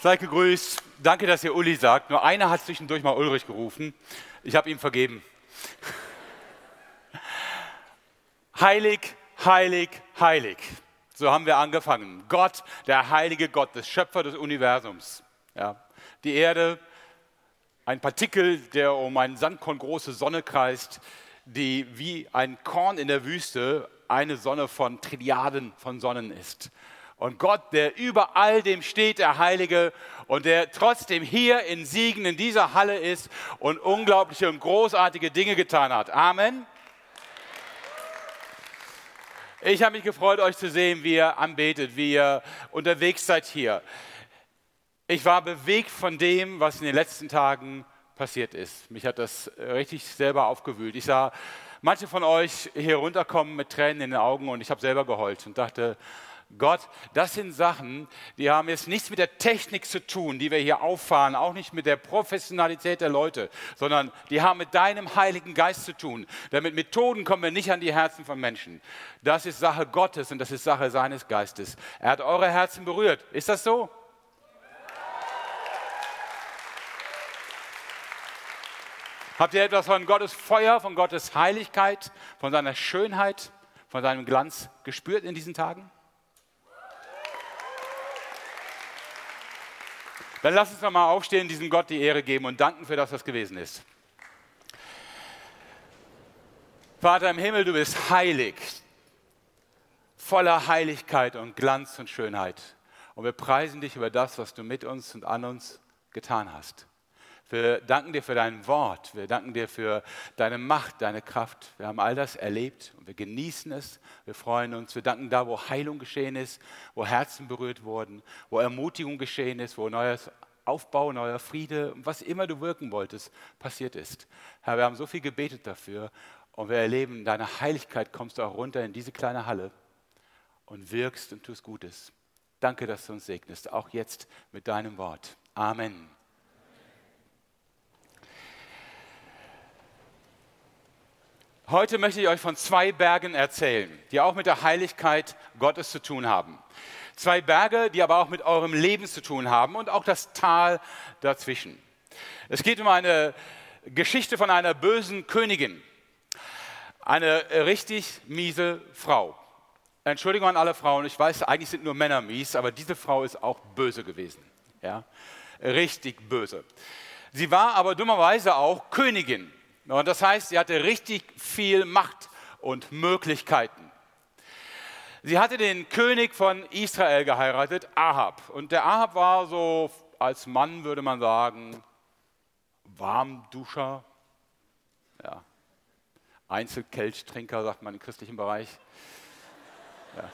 Seid gegrüßt. Danke, dass ihr Uli sagt. Nur einer hat zwischendurch mal Ulrich gerufen. Ich habe ihm vergeben. heilig, heilig, heilig. So haben wir angefangen. Gott, der heilige Gott, der Schöpfer des Universums. Ja. Die Erde, ein Partikel, der um eine Sandkorn große Sonne kreist, die wie ein Korn in der Wüste eine Sonne von Trilliarden von Sonnen ist. Und Gott, der über all dem steht, der Heilige, und der trotzdem hier in Siegen in dieser Halle ist und unglaubliche und großartige Dinge getan hat. Amen. Ich habe mich gefreut, euch zu sehen, wie ihr anbetet, wie ihr unterwegs seid hier. Ich war bewegt von dem, was in den letzten Tagen passiert ist. Mich hat das richtig selber aufgewühlt. Ich sah manche von euch hier runterkommen mit Tränen in den Augen und ich habe selber geheult und dachte, Gott, das sind Sachen, die haben jetzt nichts mit der Technik zu tun, die wir hier auffahren, auch nicht mit der Professionalität der Leute, sondern die haben mit deinem Heiligen Geist zu tun. Denn mit Methoden kommen wir nicht an die Herzen von Menschen. Das ist Sache Gottes und das ist Sache seines Geistes. Er hat eure Herzen berührt. Ist das so? Habt ihr etwas von Gottes Feuer, von Gottes Heiligkeit, von seiner Schönheit, von seinem Glanz gespürt in diesen Tagen? Dann lass uns mal aufstehen, diesem Gott die Ehre geben und danken für das, was gewesen ist. Vater im Himmel, du bist heilig, voller Heiligkeit und Glanz und Schönheit. Und wir preisen dich über das, was du mit uns und an uns getan hast. Wir danken dir für dein Wort. Wir danken dir für deine Macht, deine Kraft. Wir haben all das erlebt und wir genießen es. Wir freuen uns. Wir danken da, wo Heilung geschehen ist, wo Herzen berührt wurden, wo Ermutigung geschehen ist, wo neues Aufbau, neuer Friede, was immer du wirken wolltest, passiert ist. Herr, wir haben so viel gebetet dafür und wir erleben, deine Heiligkeit kommst du auch runter in diese kleine Halle und wirkst und tust Gutes. Danke, dass du uns segnest, auch jetzt mit deinem Wort. Amen. Heute möchte ich euch von zwei Bergen erzählen, die auch mit der Heiligkeit Gottes zu tun haben. Zwei Berge, die aber auch mit eurem Leben zu tun haben und auch das Tal dazwischen. Es geht um eine Geschichte von einer bösen Königin, eine richtig miese Frau. Entschuldigung an alle Frauen, ich weiß, eigentlich sind nur Männer mies, aber diese Frau ist auch böse gewesen. Ja? Richtig böse. Sie war aber dummerweise auch Königin. Und das heißt, sie hatte richtig viel Macht und Möglichkeiten. Sie hatte den König von Israel geheiratet, Ahab. Und der Ahab war so, als Mann würde man sagen, Warmduscher, ja. Einzelkelchtrinker, sagt man im christlichen Bereich. Ja.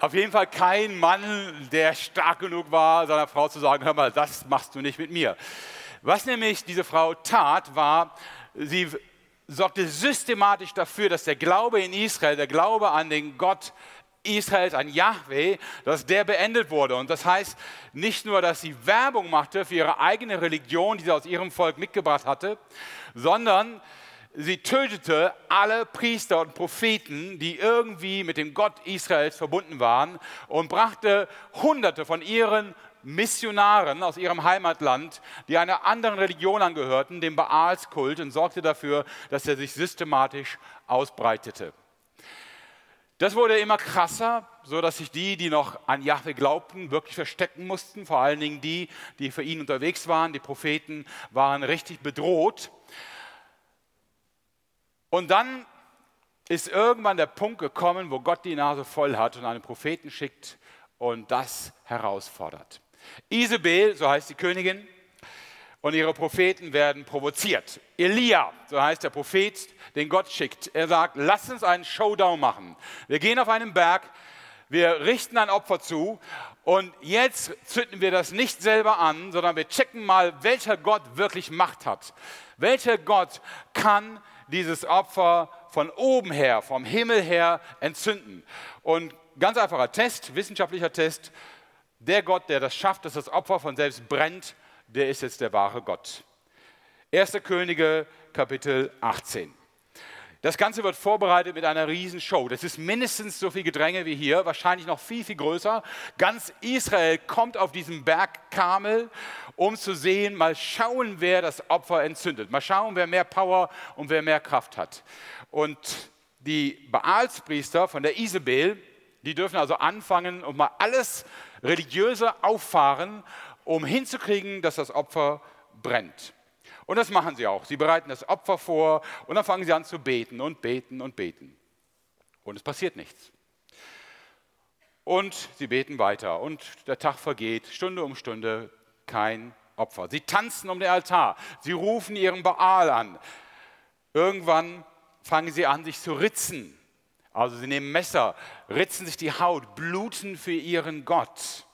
Auf jeden Fall kein Mann, der stark genug war, seiner Frau zu sagen, hör mal, das machst du nicht mit mir. Was nämlich diese Frau tat, war, sie sorgte systematisch dafür, dass der Glaube in Israel, der Glaube an den Gott Israels, an Yahweh, dass der beendet wurde. Und das heißt nicht nur, dass sie Werbung machte für ihre eigene Religion, die sie aus ihrem Volk mitgebracht hatte, sondern sie tötete alle Priester und Propheten, die irgendwie mit dem Gott Israels verbunden waren und brachte Hunderte von ihren Missionaren aus ihrem Heimatland, die einer anderen Religion angehörten, dem Baalskult, und sorgte dafür, dass er sich systematisch ausbreitete. Das wurde immer krasser, so dass sich die, die noch an Jahwe glaubten, wirklich verstecken mussten. Vor allen Dingen die, die für ihn unterwegs waren, die Propheten, waren richtig bedroht. Und dann ist irgendwann der Punkt gekommen, wo Gott die Nase voll hat und einen Propheten schickt und das herausfordert. Isabel, so heißt die Königin, und ihre Propheten werden provoziert. Elia, so heißt der Prophet, den Gott schickt. Er sagt, lass uns einen Showdown machen. Wir gehen auf einen Berg, wir richten ein Opfer zu und jetzt zünden wir das nicht selber an, sondern wir checken mal, welcher Gott wirklich Macht hat. Welcher Gott kann dieses Opfer von oben her, vom Himmel her entzünden? Und ganz einfacher Test, wissenschaftlicher Test, der Gott, der das schafft, dass das Opfer von selbst brennt, der ist jetzt der wahre Gott. 1. Könige, Kapitel 18. Das Ganze wird vorbereitet mit einer Riesenshow. Das ist mindestens so viel Gedränge wie hier, wahrscheinlich noch viel, viel größer. Ganz Israel kommt auf diesen Berg Kamel, um zu sehen, mal schauen, wer das Opfer entzündet. Mal schauen, wer mehr Power und wer mehr Kraft hat. Und die Baalspriester von der Isabel, die dürfen also anfangen und mal alles religiöse auffahren, um hinzukriegen, dass das Opfer brennt. Und das machen sie auch. Sie bereiten das Opfer vor und dann fangen sie an zu beten und beten und beten. Und es passiert nichts. Und sie beten weiter und der Tag vergeht, Stunde um Stunde, kein Opfer. Sie tanzen um den Altar, sie rufen ihren Baal an. Irgendwann fangen sie an, sich zu ritzen. Also sie nehmen Messer, ritzen sich die Haut, bluten für ihren Gott.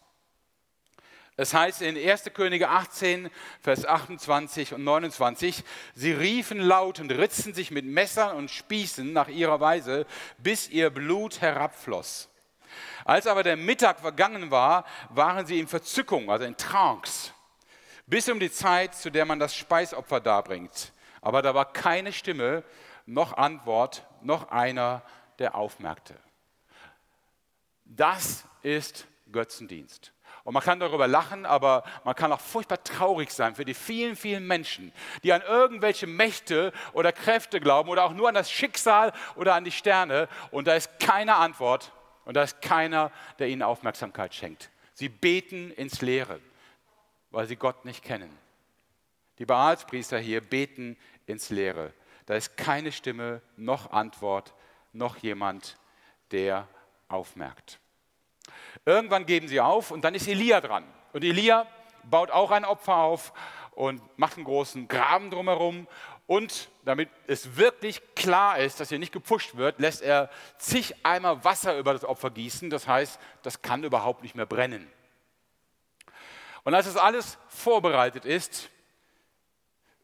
Es heißt in 1. Könige 18, Vers 28 und 29, sie riefen laut und ritzten sich mit Messern und Spießen nach ihrer Weise, bis ihr Blut herabfloss. Als aber der Mittag vergangen war, waren sie in Verzückung, also in Trance, bis um die Zeit, zu der man das Speisopfer darbringt. Aber da war keine Stimme, noch Antwort, noch einer, der aufmerkte. Das ist Götzendienst. Und man kann darüber lachen, aber man kann auch furchtbar traurig sein für die vielen, vielen Menschen, die an irgendwelche Mächte oder Kräfte glauben oder auch nur an das Schicksal oder an die Sterne. Und da ist keine Antwort und da ist keiner, der ihnen Aufmerksamkeit schenkt. Sie beten ins Leere, weil sie Gott nicht kennen. Die Baalspriester hier beten ins Leere. Da ist keine Stimme, noch Antwort, noch jemand, der aufmerkt. Irgendwann geben sie auf und dann ist Elia dran. Und Elia baut auch ein Opfer auf und macht einen großen Graben drumherum. Und damit es wirklich klar ist, dass hier nicht gepusht wird, lässt er zig Eimer Wasser über das Opfer gießen. Das heißt, das kann überhaupt nicht mehr brennen. Und als das alles vorbereitet ist,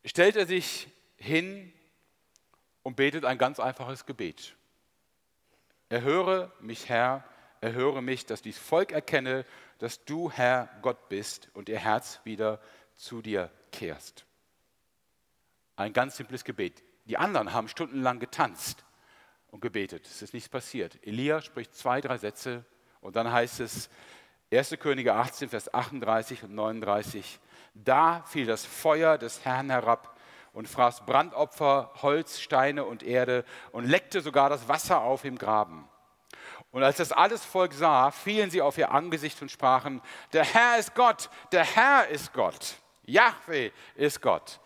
stellt er sich hin und betet ein ganz einfaches Gebet. Erhöre mich, Herr, erhöre mich, dass dies Volk erkenne, dass du Herr Gott bist und ihr Herz wieder zu dir kehrst. Ein ganz simples Gebet. Die anderen haben stundenlang getanzt und gebetet. Es ist nichts passiert. Elia spricht zwei, drei Sätze und dann heißt es, 1. Könige 18, Vers 38 und 39, da fiel das Feuer des Herrn herab und fraß Brandopfer, Holz, Steine und Erde und leckte sogar das Wasser auf im Graben. Und als das alles Volk sah, fielen sie auf ihr Angesicht und sprachen, der Herr ist Gott, der Herr ist Gott, Yahweh ist Gott.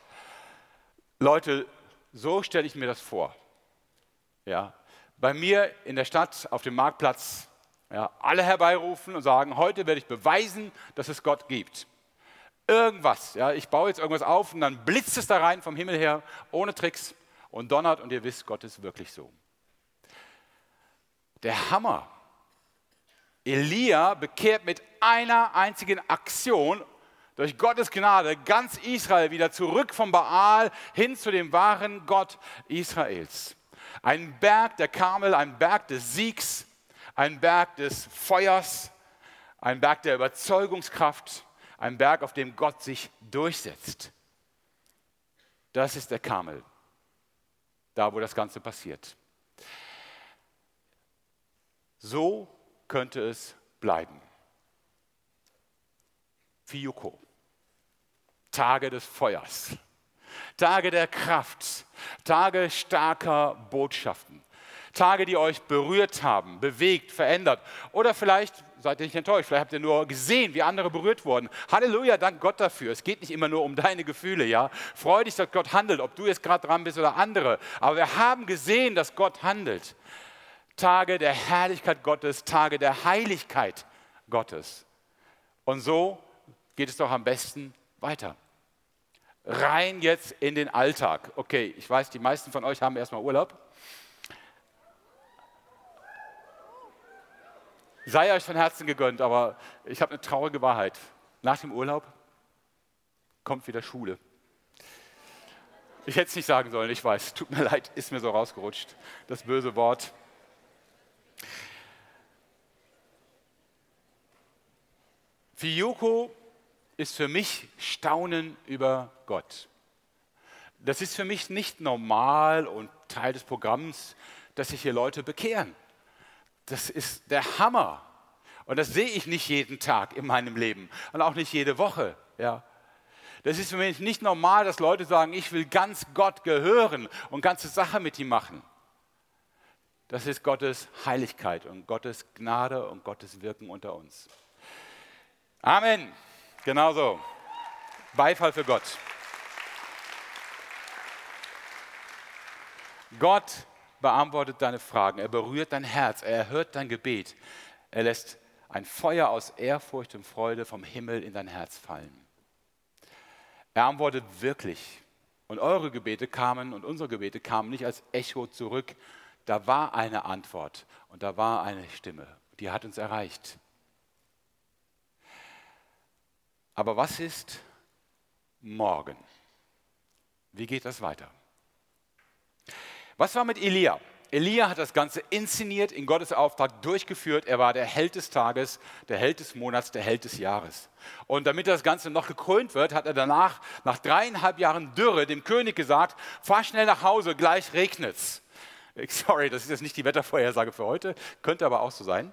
Leute, so stelle ich mir das vor. Ja, bei mir in der Stadt auf dem Marktplatz ja, alle herbeirufen und sagen, heute werde ich beweisen, dass es Gott gibt. Irgendwas, ja, ich baue jetzt irgendwas auf und dann blitzt es da rein vom Himmel her, ohne Tricks und donnert und ihr wisst, Gott ist wirklich so der Hammer. Elia bekehrt mit einer einzigen Aktion durch Gottes Gnade ganz Israel wieder zurück vom Baal hin zu dem wahren Gott Israels. Ein Berg der Karmel, ein Berg des Siegs, ein Berg des Feuers, ein Berg der Überzeugungskraft, ein Berg, auf dem Gott sich durchsetzt. Das ist der Karmel, da wo das Ganze passiert. So könnte es bleiben. Fiuko. Tage des Feuers, Tage der Kraft, Tage starker Botschaften, Tage, die euch berührt haben, bewegt, verändert. Oder vielleicht seid ihr nicht enttäuscht, vielleicht habt ihr nur gesehen, wie andere berührt wurden. Halleluja, dank Gott dafür. Es geht nicht immer nur um deine Gefühle, ja. Freu dich, dass Gott handelt, ob du jetzt gerade dran bist oder andere. Aber wir haben gesehen, dass Gott handelt. Tage der Herrlichkeit Gottes, Tage der Heiligkeit Gottes. Und so geht es doch am besten weiter. Rein jetzt in den Alltag. Okay, ich weiß, die meisten von euch haben erstmal Urlaub. Sei euch von Herzen gegönnt, aber ich habe eine traurige Wahrheit. Nach dem Urlaub kommt wieder Schule. Ich hätte es nicht sagen sollen, ich weiß, tut mir leid, ist mir so rausgerutscht, das böse Wort. Fiuko ist für mich Staunen über Gott. Das ist für mich nicht normal und Teil des Programms, dass sich hier Leute bekehren. Das ist der Hammer. Und das sehe ich nicht jeden Tag in meinem Leben und auch nicht jede Woche. Ja. Das ist für mich nicht normal, dass Leute sagen, ich will ganz Gott gehören und ganze Sache mit ihm machen. Das ist Gottes Heiligkeit und Gottes Gnade und Gottes Wirken unter uns. Amen. Genauso. Beifall für Gott. Gott beantwortet deine Fragen, er berührt dein Herz, er erhört dein Gebet, er lässt ein Feuer aus Ehrfurcht und Freude vom Himmel in dein Herz fallen. Er antwortet wirklich. Und eure Gebete kamen und unsere Gebete kamen nicht als Echo zurück. Da war eine Antwort und da war eine Stimme, die hat uns erreicht. Aber was ist morgen? Wie geht das weiter? Was war mit Elia? Elia hat das Ganze inszeniert, in Gottes Auftrag durchgeführt. Er war der Held des Tages, der Held des Monats, der Held des Jahres. Und damit das Ganze noch gekrönt wird, hat er danach, nach dreieinhalb Jahren Dürre, dem König gesagt, fahr schnell nach Hause, gleich regnet's. Sorry, das ist jetzt nicht die Wettervorhersage für heute, könnte aber auch so sein.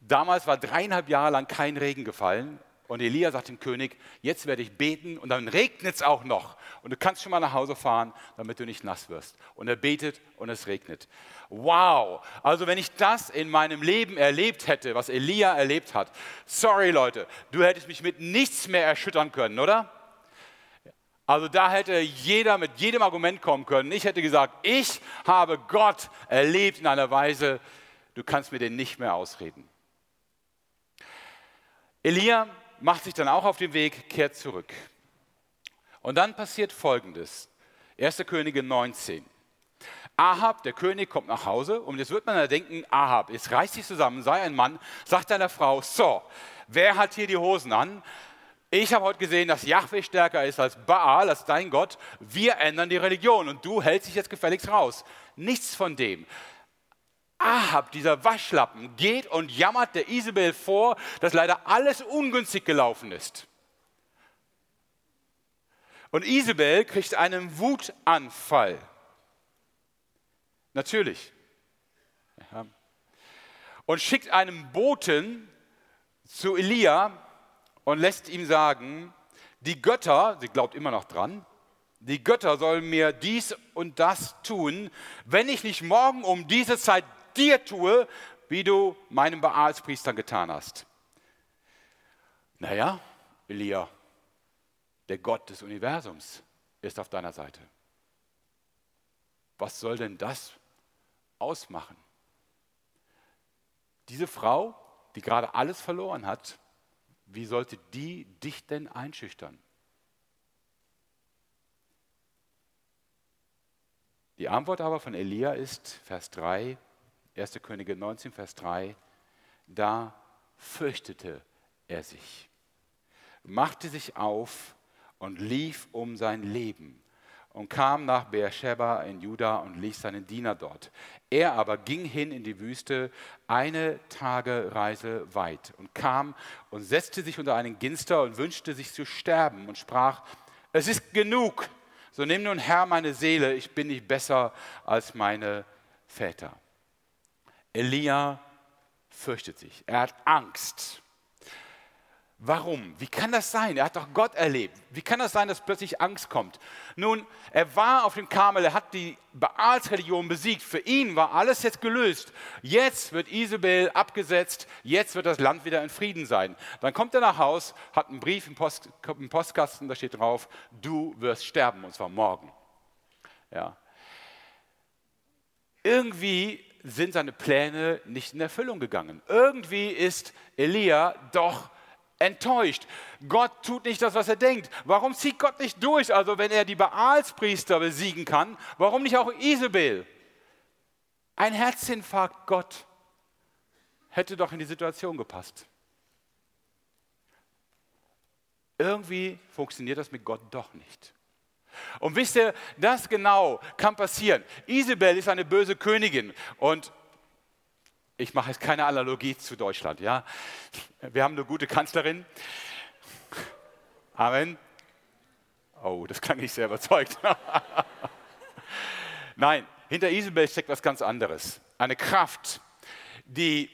Damals war dreieinhalb Jahre lang kein Regen gefallen und Elia sagt dem König, jetzt werde ich beten und dann regnet es auch noch. Und du kannst schon mal nach Hause fahren, damit du nicht nass wirst. Und er betet und es regnet. Wow! Also wenn ich das in meinem Leben erlebt hätte, was Elia erlebt hat, sorry Leute, du hättest mich mit nichts mehr erschüttern können, oder? Also da hätte jeder mit jedem Argument kommen können. Ich hätte gesagt, ich habe Gott erlebt in einer Weise, du kannst mir den nicht mehr ausreden. Elia macht sich dann auch auf den Weg, kehrt zurück. Und dann passiert Folgendes. 1. Könige 19. Ahab, der König, kommt nach Hause und jetzt wird man da denken, Ahab, jetzt reißt sich zusammen, sei ein Mann, sagt deiner Frau, so, wer hat hier die Hosen an? Ich habe heute gesehen, dass Yahweh stärker ist als Baal, als dein Gott. Wir ändern die Religion und du hältst dich jetzt gefälligst raus. Nichts von dem. Ahab, dieser Waschlappen, geht und jammert der Isabel vor, dass leider alles ungünstig gelaufen ist. Und Isabel kriegt einen Wutanfall. Natürlich. Und schickt einen Boten zu Elia und lässt ihm sagen, die Götter, sie glaubt immer noch dran, die Götter sollen mir dies und das tun, wenn ich nicht morgen um diese Zeit dir tue, wie du meinem Baalspriestern getan hast. Naja, Elia, der Gott des Universums ist auf deiner Seite. Was soll denn das ausmachen? Diese Frau, die gerade alles verloren hat, wie sollte die dich denn einschüchtern? Die Antwort aber von Elia ist, Vers 3, 1. Könige 19, Vers 3, da fürchtete er sich, machte sich auf und lief um sein Leben und kam nach Beersheba in Juda und ließ seinen Diener dort. Er aber ging hin in die Wüste eine Tagereise weit und kam und setzte sich unter einen Ginster und wünschte sich zu sterben und sprach, es ist genug, so nimm nun Herr meine Seele, ich bin nicht besser als meine Väter. Elia fürchtet sich, er hat Angst. Warum? Wie kann das sein? Er hat doch Gott erlebt. Wie kann das sein, dass plötzlich Angst kommt? Nun, er war auf dem Karmel, er hat die Baalsreligion besiegt. Für ihn war alles jetzt gelöst. Jetzt wird Isabel abgesetzt, jetzt wird das Land wieder in Frieden sein. Dann kommt er nach Haus, hat einen Brief im, Post, im Postkasten, da steht drauf, du wirst sterben, und zwar morgen. Ja. Irgendwie sind seine Pläne nicht in Erfüllung gegangen. Irgendwie ist Elia doch enttäuscht. Gott tut nicht das, was er denkt. Warum zieht Gott nicht durch? Also wenn er die Baalspriester besiegen kann, warum nicht auch Isabel? Ein Herzinfarkt Gott hätte doch in die Situation gepasst. Irgendwie funktioniert das mit Gott doch nicht. Und wisst ihr, das genau kann passieren. Isabel ist eine böse Königin und ich mache jetzt keine Analogie zu Deutschland, ja. Wir haben eine gute Kanzlerin. Amen. Oh, das klang nicht sehr überzeugt. Nein, hinter Isabel steckt was ganz anderes. Eine Kraft, die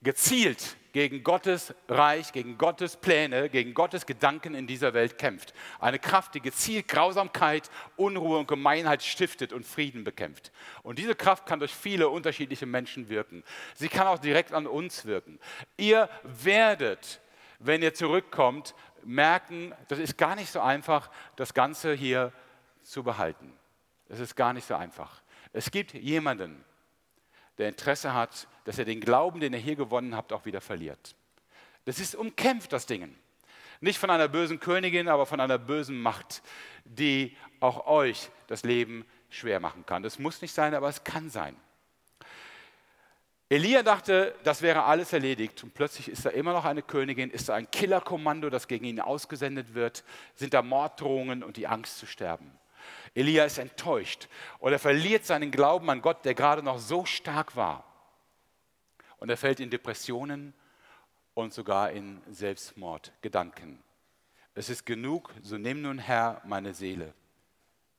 gezielt gegen Gottes Reich, gegen Gottes Pläne, gegen Gottes Gedanken in dieser Welt kämpft. Eine Kraft, die gezielt Grausamkeit, Unruhe und Gemeinheit stiftet und Frieden bekämpft. Und diese Kraft kann durch viele unterschiedliche Menschen wirken. Sie kann auch direkt an uns wirken. Ihr werdet, wenn ihr zurückkommt, merken, das ist gar nicht so einfach, das Ganze hier zu behalten. Es ist gar nicht so einfach. Es gibt jemanden, der Interesse hat, dass er den Glauben, den er hier gewonnen hat, auch wieder verliert. Das ist umkämpft, das Ding. Nicht von einer bösen Königin, aber von einer bösen Macht, die auch euch das Leben schwer machen kann. Das muss nicht sein, aber es kann sein. Elia dachte, das wäre alles erledigt und plötzlich ist da immer noch eine Königin, ist da ein Killerkommando, das gegen ihn ausgesendet wird, sind da Morddrohungen und die Angst zu sterben. Elia ist enttäuscht und er verliert seinen Glauben an Gott, der gerade noch so stark war. Und er fällt in Depressionen und sogar in Selbstmordgedanken. Es ist genug, so nimm nun Herr meine Seele.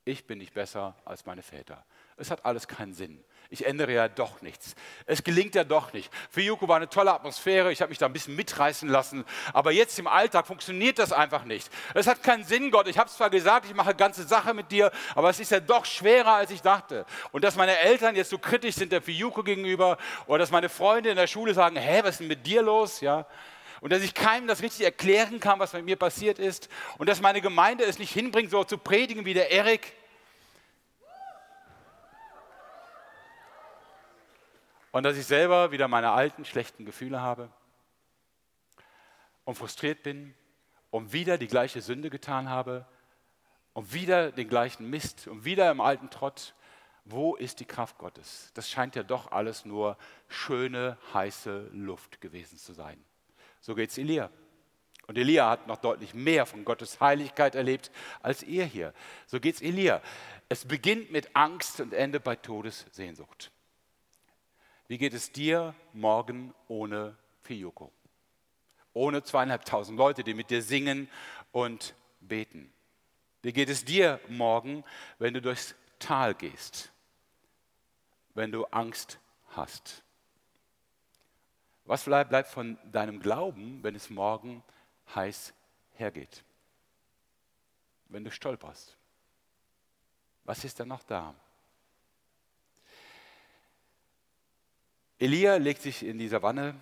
Ich bin nicht besser als meine Väter. Es hat alles keinen Sinn ich ändere ja doch nichts. Es gelingt ja doch nicht. Für Joko war eine tolle Atmosphäre, ich habe mich da ein bisschen mitreißen lassen, aber jetzt im Alltag funktioniert das einfach nicht. Es hat keinen Sinn, Gott. Ich habe zwar gesagt, ich mache ganze Sache mit dir, aber es ist ja doch schwerer, als ich dachte. Und dass meine Eltern jetzt so kritisch sind der Fiuko gegenüber oder dass meine Freunde in der Schule sagen, hä, was ist denn mit dir los? Ja, und dass ich keinem das richtig erklären kann, was mit mir passiert ist und dass meine Gemeinde es nicht hinbringt, so zu predigen wie der Erik. Und dass ich selber wieder meine alten schlechten Gefühle habe und frustriert bin und wieder die gleiche Sünde getan habe und wieder den gleichen Mist und wieder im alten Trott. Wo ist die Kraft Gottes? Das scheint ja doch alles nur schöne, heiße Luft gewesen zu sein. So geht es Elia. Und Elia hat noch deutlich mehr von Gottes Heiligkeit erlebt als ihr hier. So geht es Elia. Es beginnt mit Angst und endet bei Todessehnsucht. Wie geht es dir morgen ohne Fiyuko? Ohne zweieinhalbtausend Leute, die mit dir singen und beten. Wie geht es dir morgen, wenn du durchs Tal gehst? Wenn du Angst hast? Was bleibt von deinem Glauben, wenn es morgen heiß hergeht? Wenn du stolperst? Was ist dann noch da? Elia legt sich in die Savanne,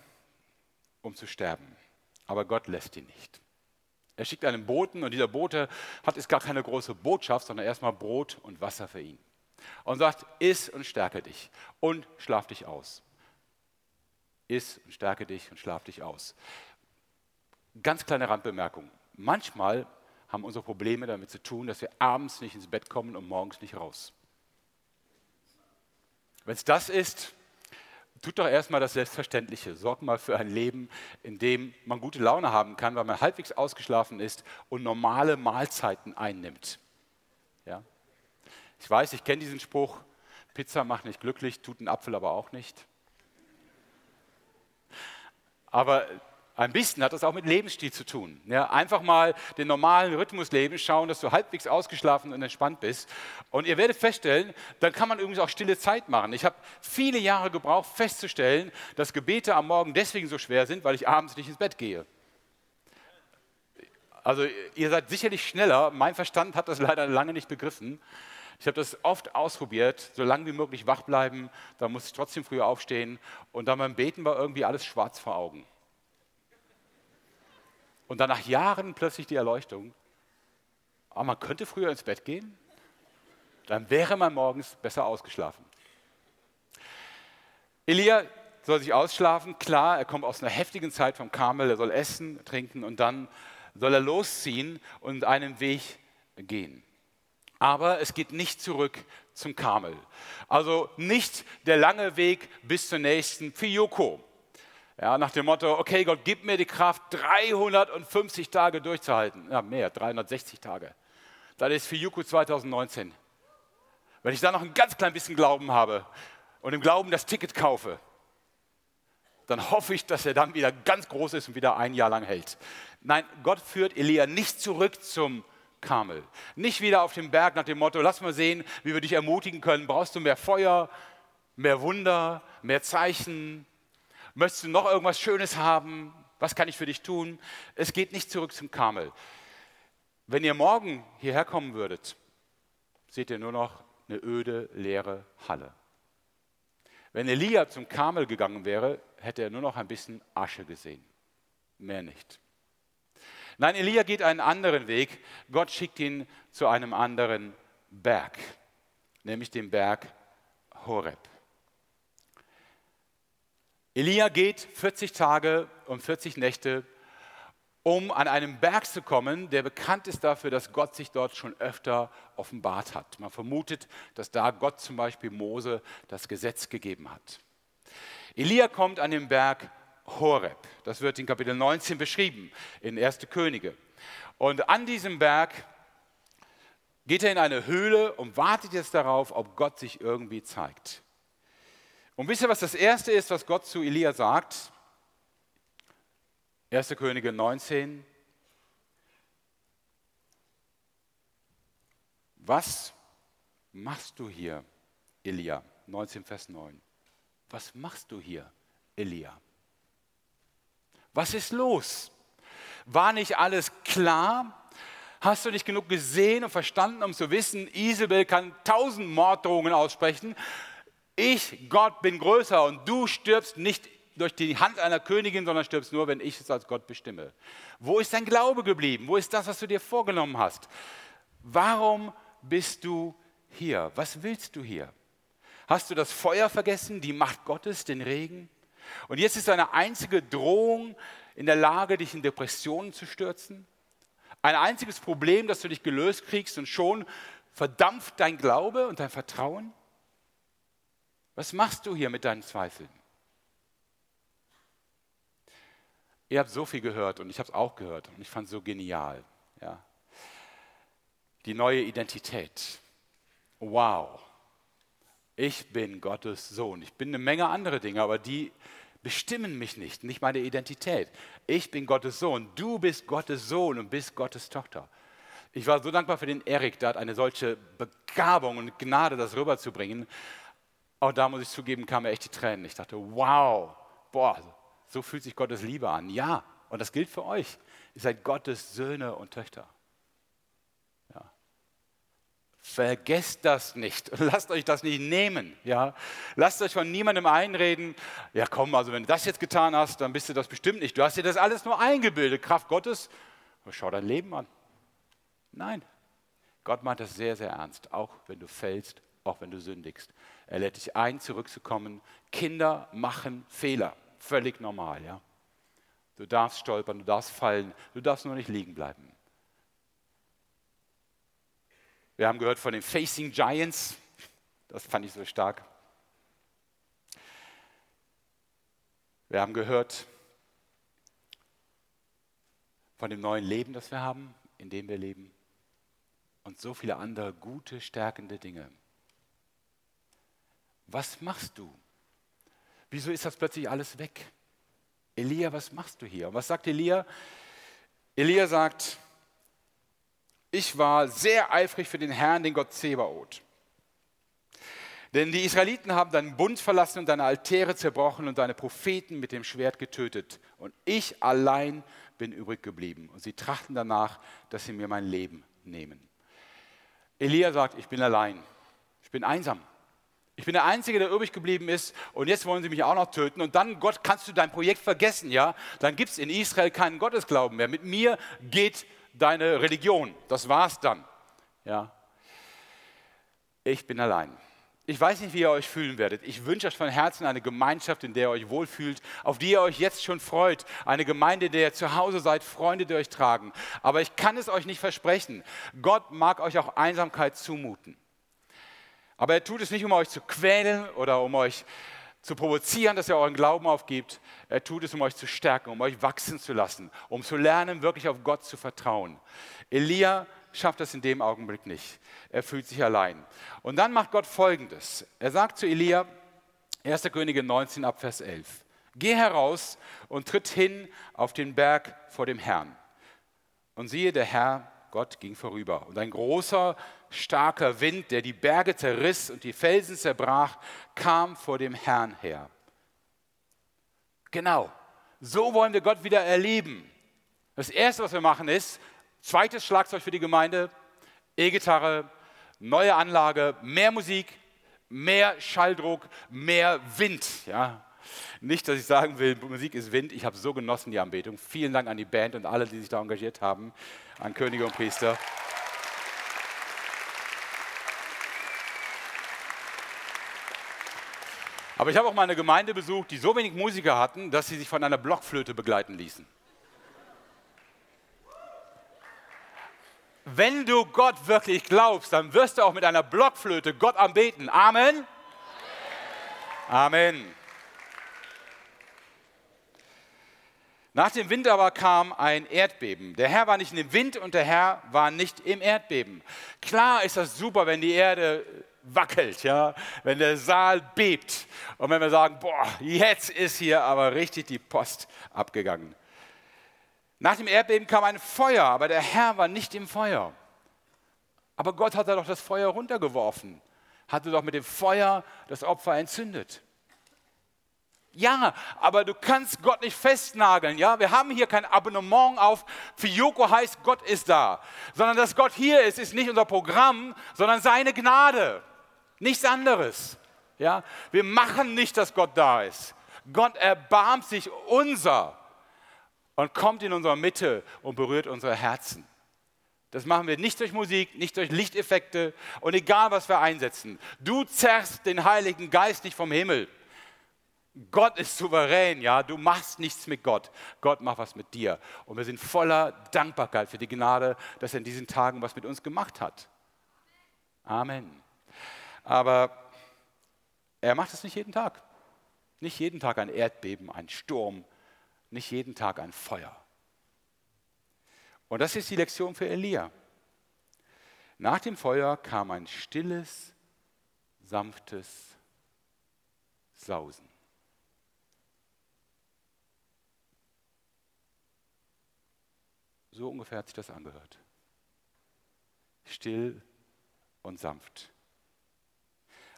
um zu sterben. Aber Gott lässt ihn nicht. Er schickt einen Boten und dieser Bote hat es gar keine große Botschaft, sondern erstmal Brot und Wasser für ihn. Und sagt, iss und stärke dich und schlaf dich aus. Iss und stärke dich und schlaf dich aus. Ganz kleine Randbemerkung. Manchmal haben unsere Probleme damit zu tun, dass wir abends nicht ins Bett kommen und morgens nicht raus. Wenn es das ist, tut doch erstmal das Selbstverständliche. Sorgt mal für ein Leben, in dem man gute Laune haben kann, weil man halbwegs ausgeschlafen ist und normale Mahlzeiten einnimmt. Ja? Ich weiß, ich kenne diesen Spruch, Pizza macht nicht glücklich, tut ein Apfel aber auch nicht. Aber ein bisschen hat das auch mit Lebensstil zu tun. Ja, einfach mal den normalen Rhythmus leben, schauen, dass du halbwegs ausgeschlafen und entspannt bist. Und ihr werdet feststellen, dann kann man übrigens auch stille Zeit machen. Ich habe viele Jahre gebraucht, festzustellen, dass Gebete am Morgen deswegen so schwer sind, weil ich abends nicht ins Bett gehe. Also ihr seid sicherlich schneller. Mein Verstand hat das leider lange nicht begriffen. Ich habe das oft ausprobiert, so lange wie möglich wach bleiben. Da muss ich trotzdem früher aufstehen. Und dann beim Beten war irgendwie alles schwarz vor Augen. Und dann nach Jahren plötzlich die Erleuchtung, aber ah, man könnte früher ins Bett gehen, dann wäre man morgens besser ausgeschlafen. Elia soll sich ausschlafen, klar, er kommt aus einer heftigen Zeit vom Karmel, er soll essen, trinken und dann soll er losziehen und einen Weg gehen. Aber es geht nicht zurück zum Karmel. Also nicht der lange Weg bis zur nächsten Fioko. Ja, nach dem Motto, okay Gott, gib mir die Kraft, 350 Tage durchzuhalten. Ja, mehr, 360 Tage. Das ist für Juku 2019. Wenn ich da noch ein ganz klein bisschen Glauben habe und im Glauben das Ticket kaufe, dann hoffe ich, dass er dann wieder ganz groß ist und wieder ein Jahr lang hält. Nein, Gott führt Elia nicht zurück zum Karmel. Nicht wieder auf dem Berg nach dem Motto, lass mal sehen, wie wir dich ermutigen können. Brauchst du mehr Feuer, mehr Wunder, mehr Zeichen? Möchtest du noch irgendwas Schönes haben? Was kann ich für dich tun? Es geht nicht zurück zum Karmel. Wenn ihr morgen hierher kommen würdet, seht ihr nur noch eine öde, leere Halle. Wenn Elia zum Karmel gegangen wäre, hätte er nur noch ein bisschen Asche gesehen. Mehr nicht. Nein, Elia geht einen anderen Weg. Gott schickt ihn zu einem anderen Berg, nämlich dem Berg Horeb. Elia geht 40 Tage und 40 Nächte, um an einem Berg zu kommen, der bekannt ist dafür, dass Gott sich dort schon öfter offenbart hat. Man vermutet, dass da Gott zum Beispiel Mose das Gesetz gegeben hat. Elia kommt an den Berg Horeb. Das wird in Kapitel 19 beschrieben, in 1. Könige. Und an diesem Berg geht er in eine Höhle und wartet jetzt darauf, ob Gott sich irgendwie zeigt. Und wisst ihr, was das Erste ist, was Gott zu Elia sagt? 1. Könige 19. Was machst du hier, Elia? 19, Vers 9. Was machst du hier, Elia? Was ist los? War nicht alles klar? Hast du nicht genug gesehen und verstanden, um zu wissen, Isabel kann tausend Morddrohungen aussprechen, ich, Gott, bin größer und du stirbst nicht durch die Hand einer Königin, sondern stirbst nur, wenn ich es als Gott bestimme. Wo ist dein Glaube geblieben? Wo ist das, was du dir vorgenommen hast? Warum bist du hier? Was willst du hier? Hast du das Feuer vergessen, die Macht Gottes, den Regen? Und jetzt ist eine einzige Drohung in der Lage, dich in Depressionen zu stürzen? Ein einziges Problem, das du dich gelöst kriegst und schon verdampft dein Glaube und dein Vertrauen? Was machst du hier mit deinen Zweifeln? Ihr habt so viel gehört und ich habe es auch gehört und ich fand es so genial. Ja. Die neue Identität. Wow. Ich bin Gottes Sohn. Ich bin eine Menge andere Dinge, aber die bestimmen mich nicht, nicht meine Identität. Ich bin Gottes Sohn. Du bist Gottes Sohn und bist Gottes Tochter. Ich war so dankbar für den Erik, der hat eine solche Begabung und Gnade, das rüberzubringen. Auch da muss ich zugeben, kamen mir echt die Tränen. Ich dachte, wow, boah, so fühlt sich Gottes Liebe an. Ja, und das gilt für euch. Ihr seid Gottes Söhne und Töchter. Ja. Vergesst das nicht. Lasst euch das nicht nehmen. Ja. Lasst euch von niemandem einreden. Ja, komm, also wenn du das jetzt getan hast, dann bist du das bestimmt nicht. Du hast dir das alles nur eingebildet. Kraft Gottes. Schau dein Leben an. Nein. Gott meint das sehr, sehr ernst. Auch wenn du fällst, auch wenn du sündigst. Er lädt dich ein, zurückzukommen. Kinder machen Fehler. Völlig normal, ja. Du darfst stolpern, du darfst fallen, du darfst nur nicht liegen bleiben. Wir haben gehört von den Facing Giants. Das fand ich so stark. Wir haben gehört von dem neuen Leben, das wir haben, in dem wir leben. Und so viele andere gute, stärkende Dinge. Was machst du? Wieso ist das plötzlich alles weg? Elia, was machst du hier? Und was sagt Elia? Elia sagt, ich war sehr eifrig für den Herrn, den Gott Zebaoth. Denn die Israeliten haben deinen Bund verlassen und deine Altäre zerbrochen und deine Propheten mit dem Schwert getötet. Und ich allein bin übrig geblieben. Und sie trachten danach, dass sie mir mein Leben nehmen. Elia sagt, ich bin allein. Ich bin einsam. Ich bin der Einzige, der übrig geblieben ist und jetzt wollen sie mich auch noch töten und dann, Gott, kannst du dein Projekt vergessen, ja? Dann gibt es in Israel keinen Gottesglauben mehr. Mit mir geht deine Religion. Das war's dann, ja? Ich bin allein. Ich weiß nicht, wie ihr euch fühlen werdet. Ich wünsche euch von Herzen eine Gemeinschaft, in der ihr euch wohlfühlt, auf die ihr euch jetzt schon freut. Eine Gemeinde, in der ihr zu Hause seid, Freunde, die euch tragen. Aber ich kann es euch nicht versprechen. Gott mag euch auch Einsamkeit zumuten. Aber er tut es nicht, um euch zu quälen oder um euch zu provozieren, dass ihr euren Glauben aufgibt. Er tut es, um euch zu stärken, um euch wachsen zu lassen, um zu lernen, wirklich auf Gott zu vertrauen. Elia schafft das in dem Augenblick nicht. Er fühlt sich allein. Und dann macht Gott Folgendes. Er sagt zu Elia, 1. Könige 19 ab Vers 11, Geh heraus und tritt hin auf den Berg vor dem Herrn. Und siehe, der Herr Gott ging vorüber. Und ein großer, starker Wind, der die Berge zerriss und die Felsen zerbrach, kam vor dem Herrn her. Genau, so wollen wir Gott wieder erleben. Das Erste, was wir machen, ist, zweites Schlagzeug für die Gemeinde, E-Gitarre, neue Anlage, mehr Musik, mehr Schalldruck, mehr Wind. Ja? Nicht, dass ich sagen will, Musik ist Wind. Ich habe so genossen die Anbetung. Vielen Dank an die Band und alle, die sich da engagiert haben, an Könige und Priester. Aber ich habe auch mal eine Gemeinde besucht, die so wenig Musiker hatten, dass sie sich von einer Blockflöte begleiten ließen. Wenn du Gott wirklich glaubst, dann wirst du auch mit einer Blockflöte Gott anbeten. Amen. Amen. Amen. Nach dem Wind aber kam ein Erdbeben. Der Herr war nicht in dem Wind und der Herr war nicht im Erdbeben. Klar ist das super, wenn die Erde wackelt, ja, wenn der Saal bebt und wenn wir sagen, boah, jetzt ist hier aber richtig die Post abgegangen. Nach dem Erdbeben kam ein Feuer, aber der Herr war nicht im Feuer. Aber Gott hatte doch das Feuer runtergeworfen, hatte doch mit dem Feuer das Opfer entzündet. Ja, aber du kannst Gott nicht festnageln. Ja, wir haben hier kein Abonnement auf Fiyoko heißt Gott ist da, sondern dass Gott hier ist, ist nicht unser Programm, sondern seine Gnade. Nichts anderes. Ja, wir machen nicht, dass Gott da ist. Gott erbarmt sich unser und kommt in unsere Mitte und berührt unsere Herzen. Das machen wir nicht durch Musik, nicht durch Lichteffekte und egal, was wir einsetzen. Du zerrst den Heiligen Geist nicht vom Himmel. Gott ist souverän, ja, du machst nichts mit Gott. Gott macht was mit dir. Und wir sind voller Dankbarkeit für die Gnade, dass er in diesen Tagen was mit uns gemacht hat. Amen. Aber er macht es nicht jeden Tag. Nicht jeden Tag ein Erdbeben, ein Sturm, nicht jeden Tag ein Feuer. Und das ist die Lektion für Elia. Nach dem Feuer kam ein stilles, sanftes Sausen. So ungefähr hat sich das angehört. Still und sanft.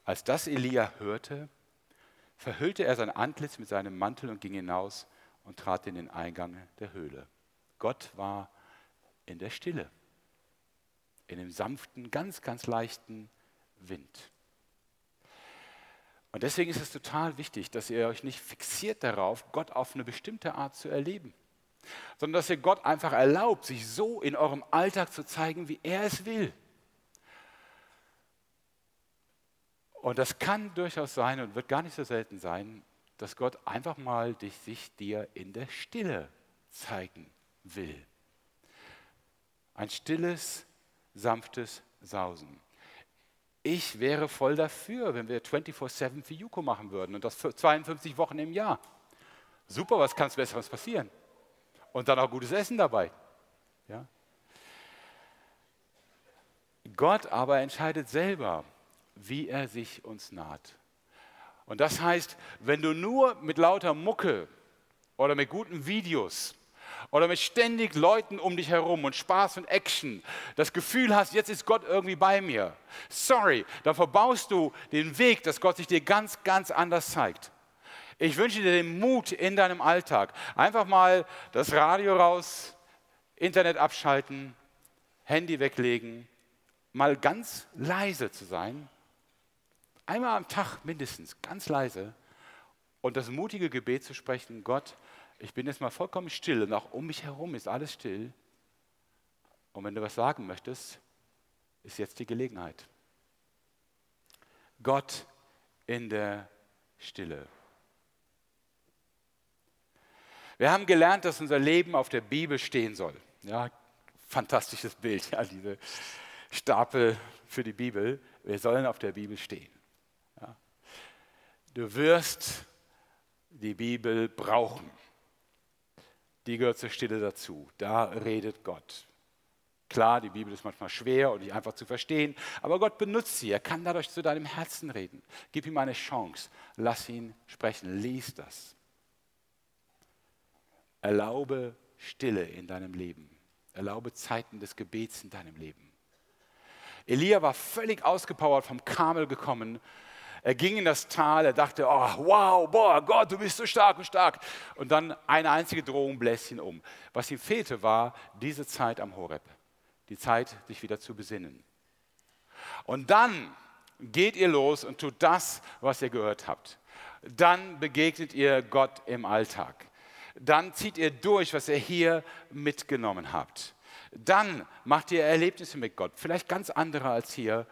Als das Elia hörte, verhüllte er sein Antlitz mit seinem Mantel und ging hinaus und trat in den Eingang der Höhle. Gott war in der Stille, in dem sanften, ganz, ganz leichten Wind. Und deswegen ist es total wichtig, dass ihr euch nicht fixiert darauf, Gott auf eine bestimmte Art zu erleben sondern dass ihr Gott einfach erlaubt, sich so in eurem Alltag zu zeigen, wie er es will. Und das kann durchaus sein und wird gar nicht so selten sein, dass Gott einfach mal dich, sich dir in der Stille zeigen will. Ein stilles, sanftes Sausen. Ich wäre voll dafür, wenn wir 24-7 für Juko machen würden und das für 52 Wochen im Jahr. Super, was kann es Besseres passieren? Und dann auch gutes Essen dabei. Ja? Gott aber entscheidet selber, wie er sich uns naht. Und das heißt, wenn du nur mit lauter Mucke oder mit guten Videos oder mit ständig Leuten um dich herum und Spaß und Action das Gefühl hast, jetzt ist Gott irgendwie bei mir, sorry, dann verbaust du den Weg, dass Gott sich dir ganz, ganz anders zeigt. Ich wünsche dir den Mut in deinem Alltag. Einfach mal das Radio raus, Internet abschalten, Handy weglegen, mal ganz leise zu sein. Einmal am Tag mindestens, ganz leise. Und das mutige Gebet zu sprechen, Gott, ich bin jetzt mal vollkommen still und auch um mich herum ist alles still. Und wenn du was sagen möchtest, ist jetzt die Gelegenheit. Gott in der Stille. Wir haben gelernt, dass unser Leben auf der Bibel stehen soll. Ja, fantastisches Bild, ja, diese Stapel für die Bibel. Wir sollen auf der Bibel stehen. Ja. Du wirst die Bibel brauchen. Die gehört zur Stille dazu. Da redet Gott. Klar, die Bibel ist manchmal schwer und nicht einfach zu verstehen, aber Gott benutzt sie. Er kann dadurch zu deinem Herzen reden. Gib ihm eine Chance. Lass ihn sprechen. Lies das. Erlaube Stille in deinem Leben. Erlaube Zeiten des Gebets in deinem Leben. Elia war völlig ausgepowert vom Kamel gekommen. Er ging in das Tal, er dachte, oh, wow, boah, Gott, du bist so stark und stark. Und dann eine einzige Drohung bläst ihn um. Was ihm fehlte, war diese Zeit am Horeb, die Zeit, sich wieder zu besinnen. Und dann geht ihr los und tut das, was ihr gehört habt. Dann begegnet ihr Gott im Alltag. Dann zieht ihr durch, was ihr hier mitgenommen habt. Dann macht ihr Erlebnisse mit Gott, vielleicht ganz andere als hier,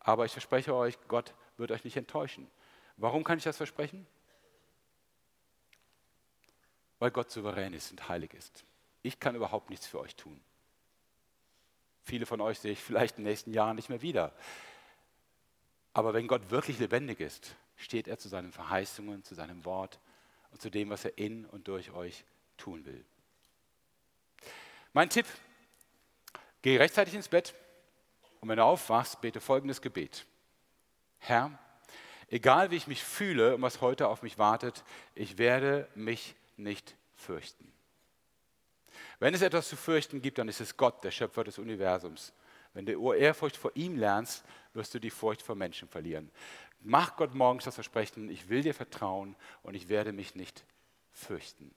aber ich verspreche euch, Gott wird euch nicht enttäuschen. Warum kann ich das versprechen? Weil Gott souverän ist und heilig ist. Ich kann überhaupt nichts für euch tun. Viele von euch sehe ich vielleicht in den nächsten Jahren nicht mehr wieder. Aber wenn Gott wirklich lebendig ist, steht er zu seinen Verheißungen, zu seinem Wort und zu dem, was er in und durch euch tun will. Mein Tipp, geh rechtzeitig ins Bett und wenn du aufwachst, bete folgendes Gebet. Herr, egal wie ich mich fühle und was heute auf mich wartet, ich werde mich nicht fürchten. Wenn es etwas zu fürchten gibt, dann ist es Gott, der Schöpfer des Universums. Wenn du Ehrfurcht vor ihm lernst, wirst du die Furcht vor Menschen verlieren. Mach Gott morgens das Versprechen, ich will dir vertrauen und ich werde mich nicht fürchten.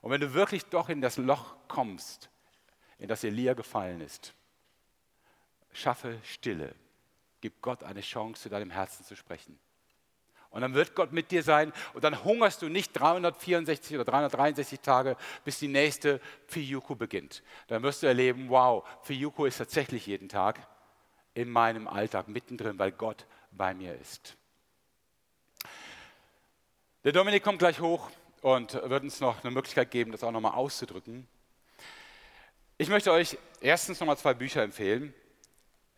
Und wenn du wirklich doch in das Loch kommst, in das Elia gefallen ist, schaffe Stille. Gib Gott eine Chance, zu deinem Herzen zu sprechen. Und dann wird Gott mit dir sein und dann hungerst du nicht 364 oder 363 Tage, bis die nächste Fiyuku beginnt. Dann wirst du erleben, wow, Fiyuku ist tatsächlich jeden Tag in meinem Alltag mittendrin, weil Gott bei mir ist. Der Dominik kommt gleich hoch und wird uns noch eine Möglichkeit geben, das auch nochmal auszudrücken. Ich möchte euch erstens nochmal zwei Bücher empfehlen.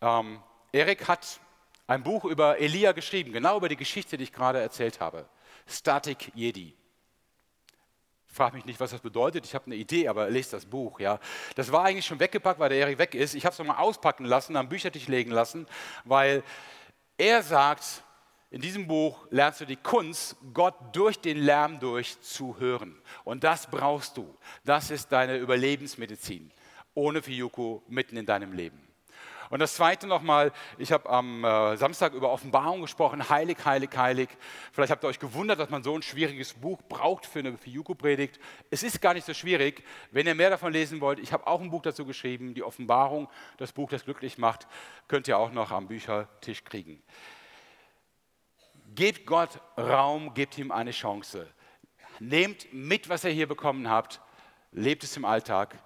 Ähm, Erik hat ein Buch über Elia geschrieben, genau über die Geschichte, die ich gerade erzählt habe. Static Jedi. Ich frage mich nicht, was das bedeutet. Ich habe eine Idee, aber lest das Buch. Ja. Das war eigentlich schon weggepackt, weil der Erik weg ist. Ich habe es nochmal auspacken lassen, am Büchertisch legen lassen, weil er sagt, in diesem Buch lernst du die Kunst, Gott durch den Lärm durch zu hören. Und das brauchst du. Das ist deine Überlebensmedizin. Ohne Fiyuko mitten in deinem Leben. Und das Zweite nochmal, ich habe am äh, Samstag über Offenbarung gesprochen, heilig, heilig, heilig. Vielleicht habt ihr euch gewundert, dass man so ein schwieriges Buch braucht für eine Fiuku-Predigt. Es ist gar nicht so schwierig. Wenn ihr mehr davon lesen wollt, ich habe auch ein Buch dazu geschrieben, die Offenbarung, das Buch, das glücklich macht, könnt ihr auch noch am Büchertisch kriegen. Gebt Gott Raum, gebt ihm eine Chance. Nehmt mit, was ihr hier bekommen habt, lebt es im Alltag